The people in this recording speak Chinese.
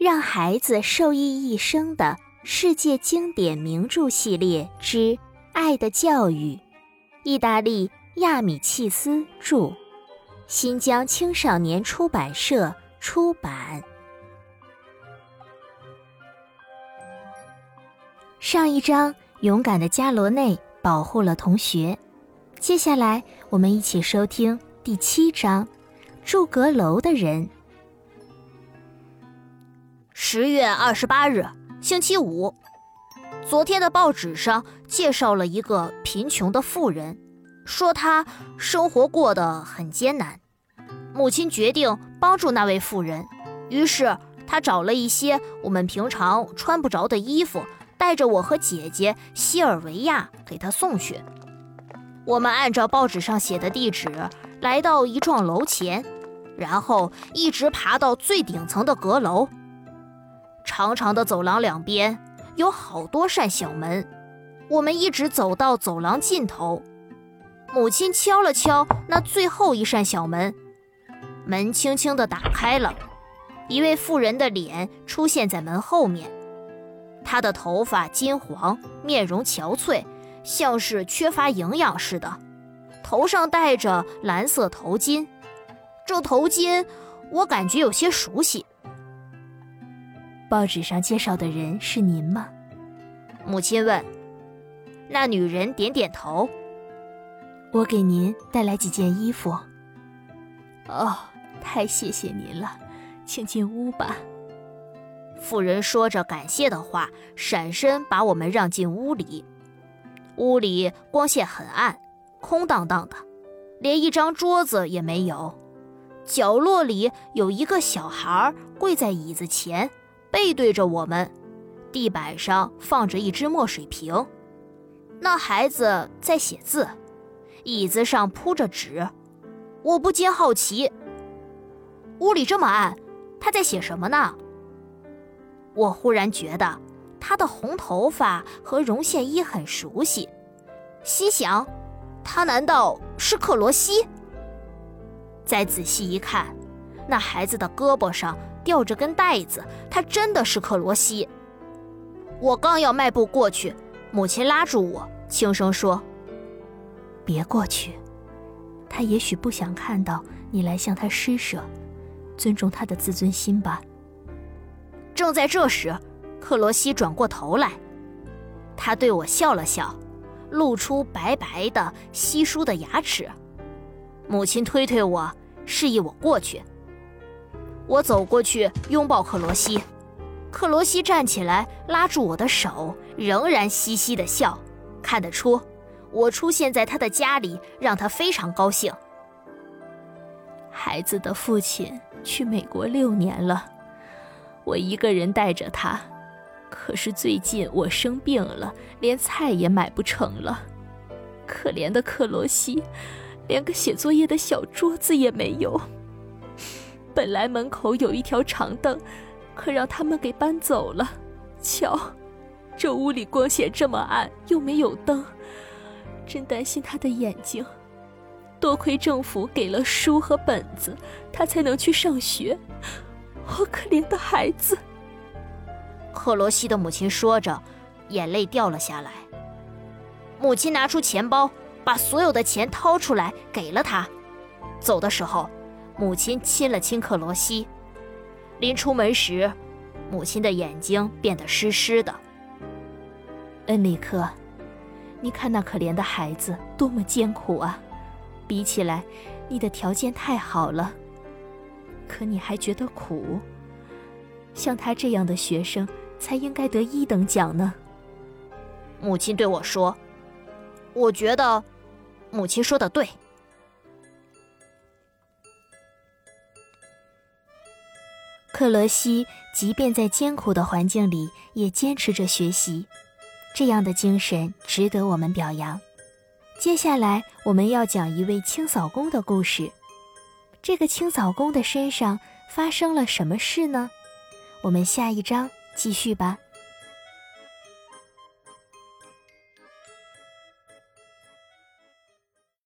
让孩子受益一生的世界经典名著系列之《爱的教育》，意大利亚米契斯著，新疆青少年出版社出版。上一章，勇敢的加罗内保护了同学。接下来，我们一起收听第七章：住阁楼的人。十月二十八日，星期五。昨天的报纸上介绍了一个贫穷的妇人，说她生活过得很艰难。母亲决定帮助那位妇人，于是她找了一些我们平常穿不着的衣服。带着我和姐姐西尔维亚给他送去。我们按照报纸上写的地址来到一幢楼前，然后一直爬到最顶层的阁楼。长长的走廊两边有好多扇小门，我们一直走到走廊尽头。母亲敲了敲那最后一扇小门，门轻轻地打开了，一位妇人的脸出现在门后面。她的头发金黄，面容憔悴，像是缺乏营养似的。头上戴着蓝色头巾，这头巾我感觉有些熟悉。报纸上介绍的人是您吗？母亲问。那女人点点头。我给您带来几件衣服。哦，太谢谢您了，请进屋吧。妇人说着感谢的话，闪身把我们让进屋里。屋里光线很暗，空荡荡的，连一张桌子也没有。角落里有一个小孩跪在椅子前，背对着我们。地板上放着一只墨水瓶，那孩子在写字。椅子上铺着纸，我不禁好奇：屋里这么暗，他在写什么呢？我忽然觉得他的红头发和绒线衣很熟悉，心想：他难道是克罗西？再仔细一看，那孩子的胳膊上吊着根带子，他真的是克罗西。我刚要迈步过去，母亲拉住我，轻声说：“别过去，他也许不想看到你来向他施舍，尊重他的自尊心吧。”正在这时，克罗西转过头来，他对我笑了笑，露出白白的稀疏的牙齿。母亲推推我，示意我过去。我走过去拥抱克罗西，克罗西站起来拉住我的手，仍然嘻嘻的笑。看得出，我出现在他的家里让他非常高兴。孩子的父亲去美国六年了。我一个人带着他，可是最近我生病了，连菜也买不成了。可怜的克罗西，连个写作业的小桌子也没有。本来门口有一条长凳，可让他们给搬走了。瞧，这屋里光线这么暗，又没有灯，真担心他的眼睛。多亏政府给了书和本子，他才能去上学。我可怜的孩子，克罗西的母亲说着，眼泪掉了下来。母亲拿出钱包，把所有的钱掏出来给了他。走的时候，母亲亲了亲克罗西。临出门时，母亲的眼睛变得湿湿的。恩里克，你看那可怜的孩子多么艰苦啊！比起来，你的条件太好了。可你还觉得苦？像他这样的学生才应该得一等奖呢。母亲对我说：“我觉得，母亲说的对。”克罗西即便在艰苦的环境里也坚持着学习，这样的精神值得我们表扬。接下来我们要讲一位清扫工的故事。这个清扫工的身上发生了什么事呢？我们下一章继续吧。